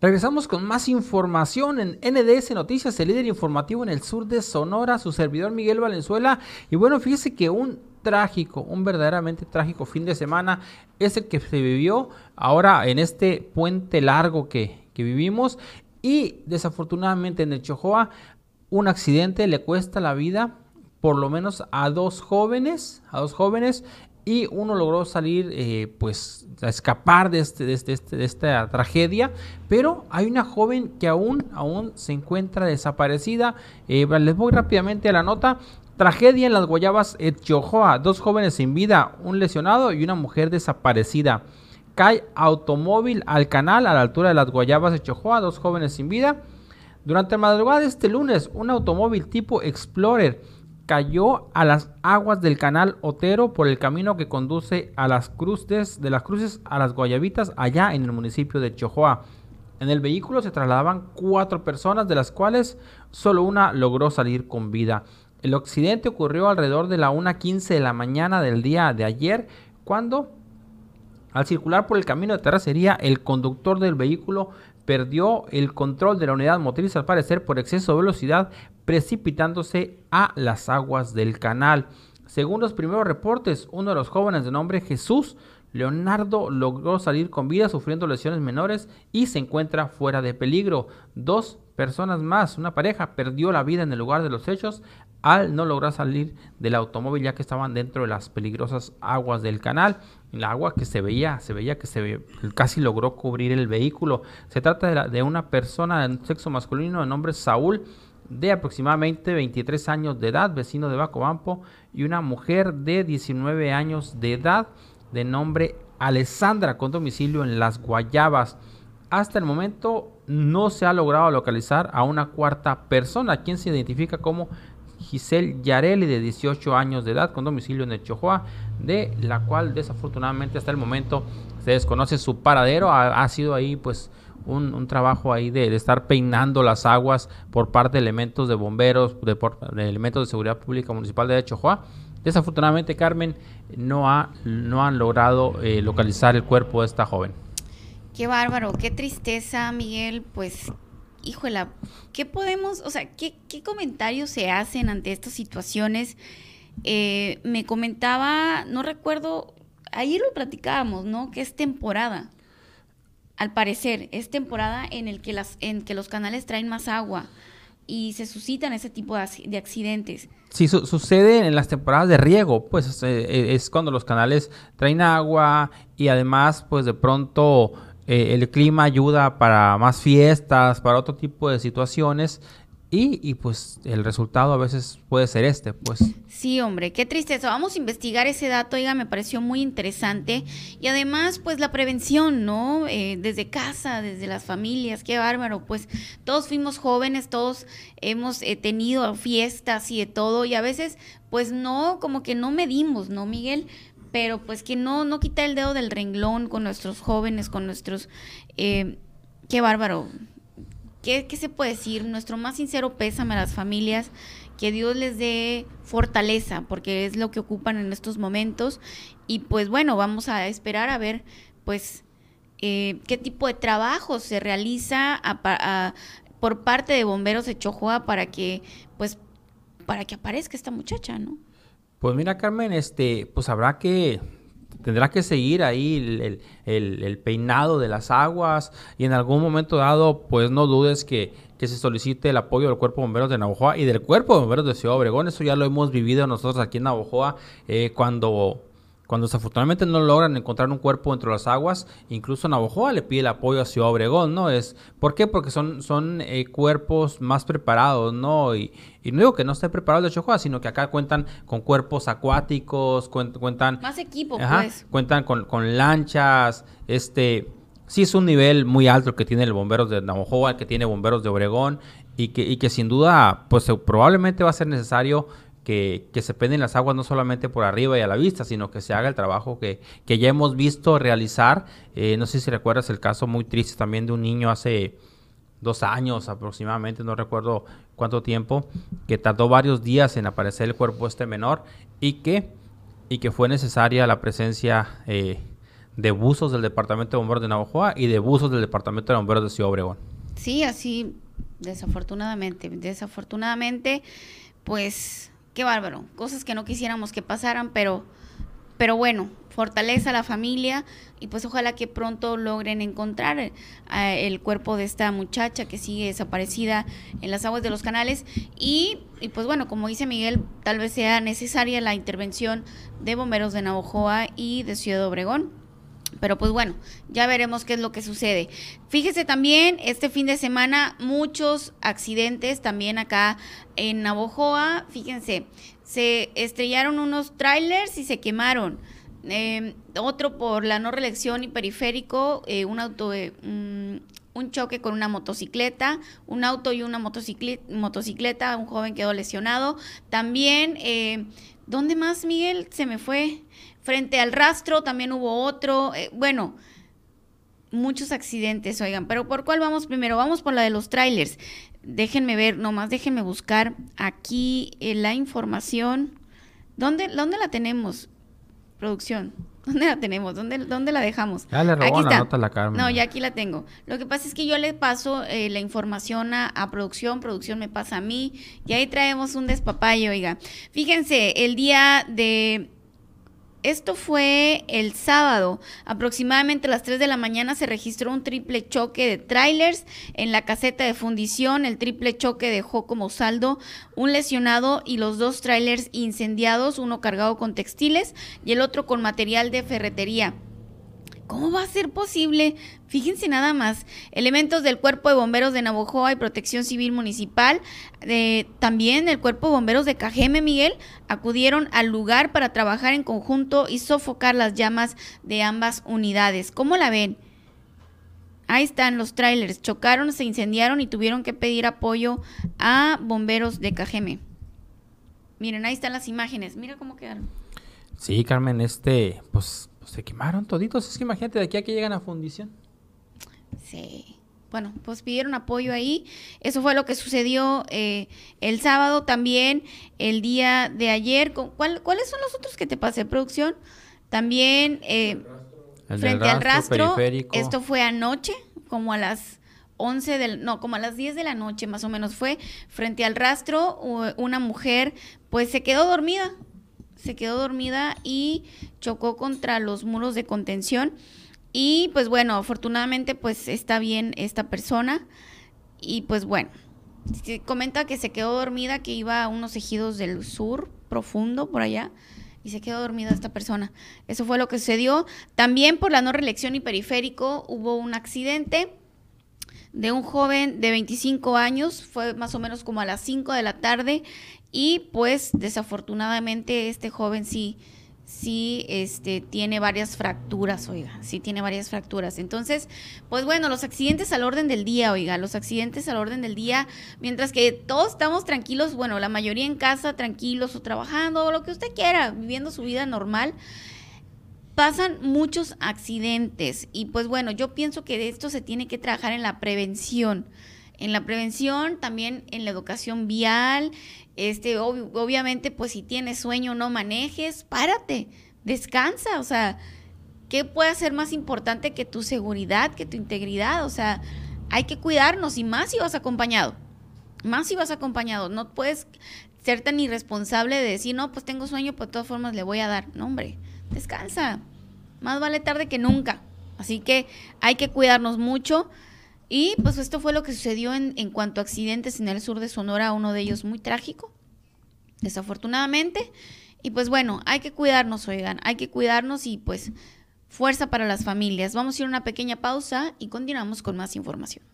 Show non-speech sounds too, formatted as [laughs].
Regresamos con más información en NDS Noticias, el líder informativo en el sur de Sonora, su servidor Miguel Valenzuela. Y bueno, fíjese que un trágico, un verdaderamente trágico fin de semana es el que se vivió ahora en este puente largo que, que vivimos. Y desafortunadamente en el Chojoa, un accidente le cuesta la vida por lo menos a dos jóvenes, a dos jóvenes y uno logró salir, eh, pues, a escapar de, este, de, este, este, de, esta tragedia, pero hay una joven que aún, aún se encuentra desaparecida. Eh, les voy rápidamente a la nota. Tragedia en las Guayabas Etiojoa, dos jóvenes sin vida, un lesionado y una mujer desaparecida. Cae automóvil al canal a la altura de las Guayabas Etiojoa, dos jóvenes sin vida. Durante la madrugada de este lunes, un automóvil tipo Explorer cayó a las aguas del canal Otero por el camino que conduce a las cruces de las cruces a las Guayabitas allá en el municipio de Chojoa. En el vehículo se trasladaban cuatro personas, de las cuales solo una logró salir con vida. El accidente ocurrió alrededor de la 1.15 de la mañana del día de ayer, cuando al circular por el camino de terracería, el conductor del vehículo perdió el control de la unidad motriz al parecer por exceso de velocidad, precipitándose a las aguas del canal. Según los primeros reportes, uno de los jóvenes de nombre Jesús Leonardo logró salir con vida sufriendo lesiones menores y se encuentra fuera de peligro. Dos personas más, una pareja, perdió la vida en el lugar de los hechos al no lograr salir del automóvil ya que estaban dentro de las peligrosas aguas del canal. El agua que se veía, se veía que se casi logró cubrir el vehículo. Se trata de, una persona de sexo masculino de nombre Saúl de aproximadamente 23 años de edad, vecino de Bacobampo, y una mujer de 19 años de edad de nombre Alessandra con domicilio en Las Guayabas. Hasta el momento no se ha logrado localizar a una cuarta persona, quien se identifica como Giselle Yareli, de 18 años de edad, con domicilio en el de la cual desafortunadamente hasta el momento se desconoce su paradero. Ha, sido ahí pues un, trabajo ahí de, estar peinando las aguas por parte de elementos de bomberos, de, elementos de seguridad pública municipal de Chojoa. Desafortunadamente, Carmen, no, ha, no han logrado eh, localizar el cuerpo de esta joven. Qué bárbaro, qué tristeza, Miguel. Pues híjola, ¿qué podemos, o sea, qué, comentarios se hacen ante estas situaciones? Eh, me comentaba, no recuerdo, ayer lo platicábamos, ¿no? Que es temporada. Al parecer, es temporada en el que las, en que los canales traen más agua y se suscitan ese tipo de, accidentes. Sí, sucede en las temporadas de riego, pues eh, es cuando los canales traen agua y además, pues de pronto eh, el clima ayuda para más fiestas, para otro tipo de situaciones. Y, y, pues el resultado a veces puede ser este, pues. Sí, hombre, qué tristeza. Vamos a investigar ese dato, oiga, me pareció muy interesante. Y además, pues la prevención, ¿no? Eh, desde casa, desde las familias, qué bárbaro. Pues todos fuimos jóvenes, todos hemos eh, tenido fiestas y de todo. Y a veces, pues no, como que no medimos, ¿no, Miguel? Pero pues que no, no quita el dedo del renglón con nuestros jóvenes, con nuestros... Eh, qué bárbaro. ¿Qué, ¿Qué, se puede decir? Nuestro más sincero pésame a las familias, que Dios les dé fortaleza, porque es lo que ocupan en estos momentos. Y pues bueno, vamos a esperar a ver, pues, eh, qué tipo de trabajo se realiza por parte de Bomberos de Chojoa para que, pues, para que aparezca esta muchacha, ¿no? Pues mira, Carmen, este, pues habrá que tendrá que seguir ahí el, peinado de las aguas y en algún momento dado, pues no dudes que, que, se solicite el apoyo del Cuerpo de Bomberos de Navajoa y del Cuerpo de Bomberos de Ciudad Obregón. Eso ya lo hemos vivido nosotros aquí en Navajoa eh, cuando cuando desafortunadamente no logran encontrar un cuerpo dentro de las aguas, incluso Navajoa le pide el apoyo a Ciudad Obregón, ¿no? Es, ¿Por qué? Porque son, son eh, cuerpos más preparados, ¿no? Y, y, no digo que no esté preparado de Chihuahua, sino que acá cuentan con cuerpos acuáticos, cuentan... Más equipo, pues. Cuentan con, con lanchas, este... Sí es un nivel muy alto el que tiene el bomberos de Navajoa, el que tiene bomberos de Obregón, y que, y que sin duda, pues probablemente va a ser necesario que, se penden las aguas no solamente por arriba y a la vista, sino que se haga el trabajo que, ya hemos visto realizar. Eh, no sé si recuerdas el caso muy triste también de un niño hace dos años aproximadamente, no recuerdo cuánto tiempo, que tardó varios días en aparecer el cuerpo este menor y que, y que fue necesaria la presencia eh, de buzos del Departamento de Bomberos de Navajoa y de buzos del Departamento de Bomberos de Ciudad Obregón. Sí, así, desafortunadamente, desafortunadamente, pues, qué bárbaro, cosas que no quisiéramos que pasaran, pero, pero bueno, fortaleza a la familia y pues ojalá que pronto logren encontrar eh, el cuerpo de esta muchacha que sigue desaparecida en las aguas de los canales y, y, pues bueno, como dice Miguel, tal vez sea necesaria la intervención de bomberos de Navojoa y de Ciudad Obregón. Pero pues bueno, ya veremos qué es lo que sucede. Fíjese también, este fin de semana muchos accidentes también acá en Navojoa. Fíjense, se estrellaron unos trailers y se quemaron. Eh, otro por la no reelección y periférico, eh, un auto, eh, un choque con una motocicleta, un auto y una motocicleta, un joven quedó lesionado. También, eh, ¿dónde más, Miguel? Se me fue. Frente al rastro también hubo otro. bueno, muchos accidentes, oigan, pero ¿por cuál vamos primero? Vamos por la de los trailers. Déjenme ver, nomás déjenme buscar aquí la información. ¿Dónde, ¿Dónde la tenemos? Producción. [laughs] ¿Dónde la tenemos? ¿Dónde, dónde la dejamos? Ya le robó la nota a la Carmen. No, ya aquí la tengo. Lo que pasa es que yo le paso eh, la información a, a, producción, producción me pasa a mí, y ahí traemos un despapayo, oiga. Fíjense, el día de esto fue el sábado. Aproximadamente a las 3 de la mañana se registró un triple choque de trailers en la caseta de fundición. El triple choque dejó como saldo un lesionado y los dos trailers incendiados, uno cargado con textiles y el otro con material de ferretería. ¿Cómo va a ser posible? Fíjense nada más, elementos del Cuerpo de Bomberos de Navojoa y Protección Civil Municipal, también el Cuerpo de Bomberos de Cajeme, Miguel, acudieron al lugar para trabajar en conjunto y sofocar las llamas de ambas unidades. ¿Cómo la ven? Ahí están los trailers, chocaron, se incendiaron y tuvieron que pedir apoyo a bomberos de Cajeme. Miren, ahí están las imágenes, mira cómo quedaron. Sí, Carmen, este, pues se quemaron toditos. Es que imagínate de aquí a que llegan a fundición. Sí. Bueno, pues pidieron apoyo ahí. Eso fue lo que sucedió eh, el sábado también, el día de ayer. ¿Cuáles son los otros que te pasé, producción? También eh, frente al rastro. Esto fue anoche, como a las 11 del, no, como a las 10 de la noche más o menos fue. Frente al rastro, una mujer pues se quedó dormida se quedó dormida y chocó contra los muros de contención. Y pues bueno, afortunadamente pues está bien esta persona. Y pues bueno, comenta que se quedó dormida, que iba a unos ejidos del sur profundo por allá. Y se quedó dormida esta persona. Eso fue lo que sucedió. También por la no reelección y periférico hubo un accidente de un joven de 25 años, fue más o menos como a las 5 de la tarde y pues desafortunadamente este joven sí, sí este, tiene varias fracturas, oiga, sí tiene varias fracturas. Entonces, pues bueno, los accidentes al orden del día, oiga, los accidentes al orden del día, mientras que todos estamos tranquilos, bueno, la mayoría en casa, tranquilos o trabajando, o lo que usted quiera, viviendo su vida normal. Pasan muchos accidentes y pues bueno, yo pienso que de esto se tiene que trabajar en la prevención en la prevención, también en la educación vial, este, obviamente, pues si tienes sueño, no manejes, párate, descansa, o sea, ¿qué puede ser más importante que tu seguridad, que tu integridad? O sea, hay que cuidarnos y más si vas acompañado, más si vas acompañado, no puedes ser tan irresponsable de decir, no, pues tengo sueño, pues de todas formas le voy a dar, no, hombre, descansa, más vale tarde que nunca, así que hay que cuidarnos mucho. Y pues esto fue lo que sucedió en, en cuanto a accidentes en el sur de Sonora, uno de ellos muy trágico, desafortunadamente. Y pues bueno, hay que cuidarnos, oigan, hay que cuidarnos y pues fuerza para las familias. Vamos a ir a una pequeña pausa y continuamos con más información.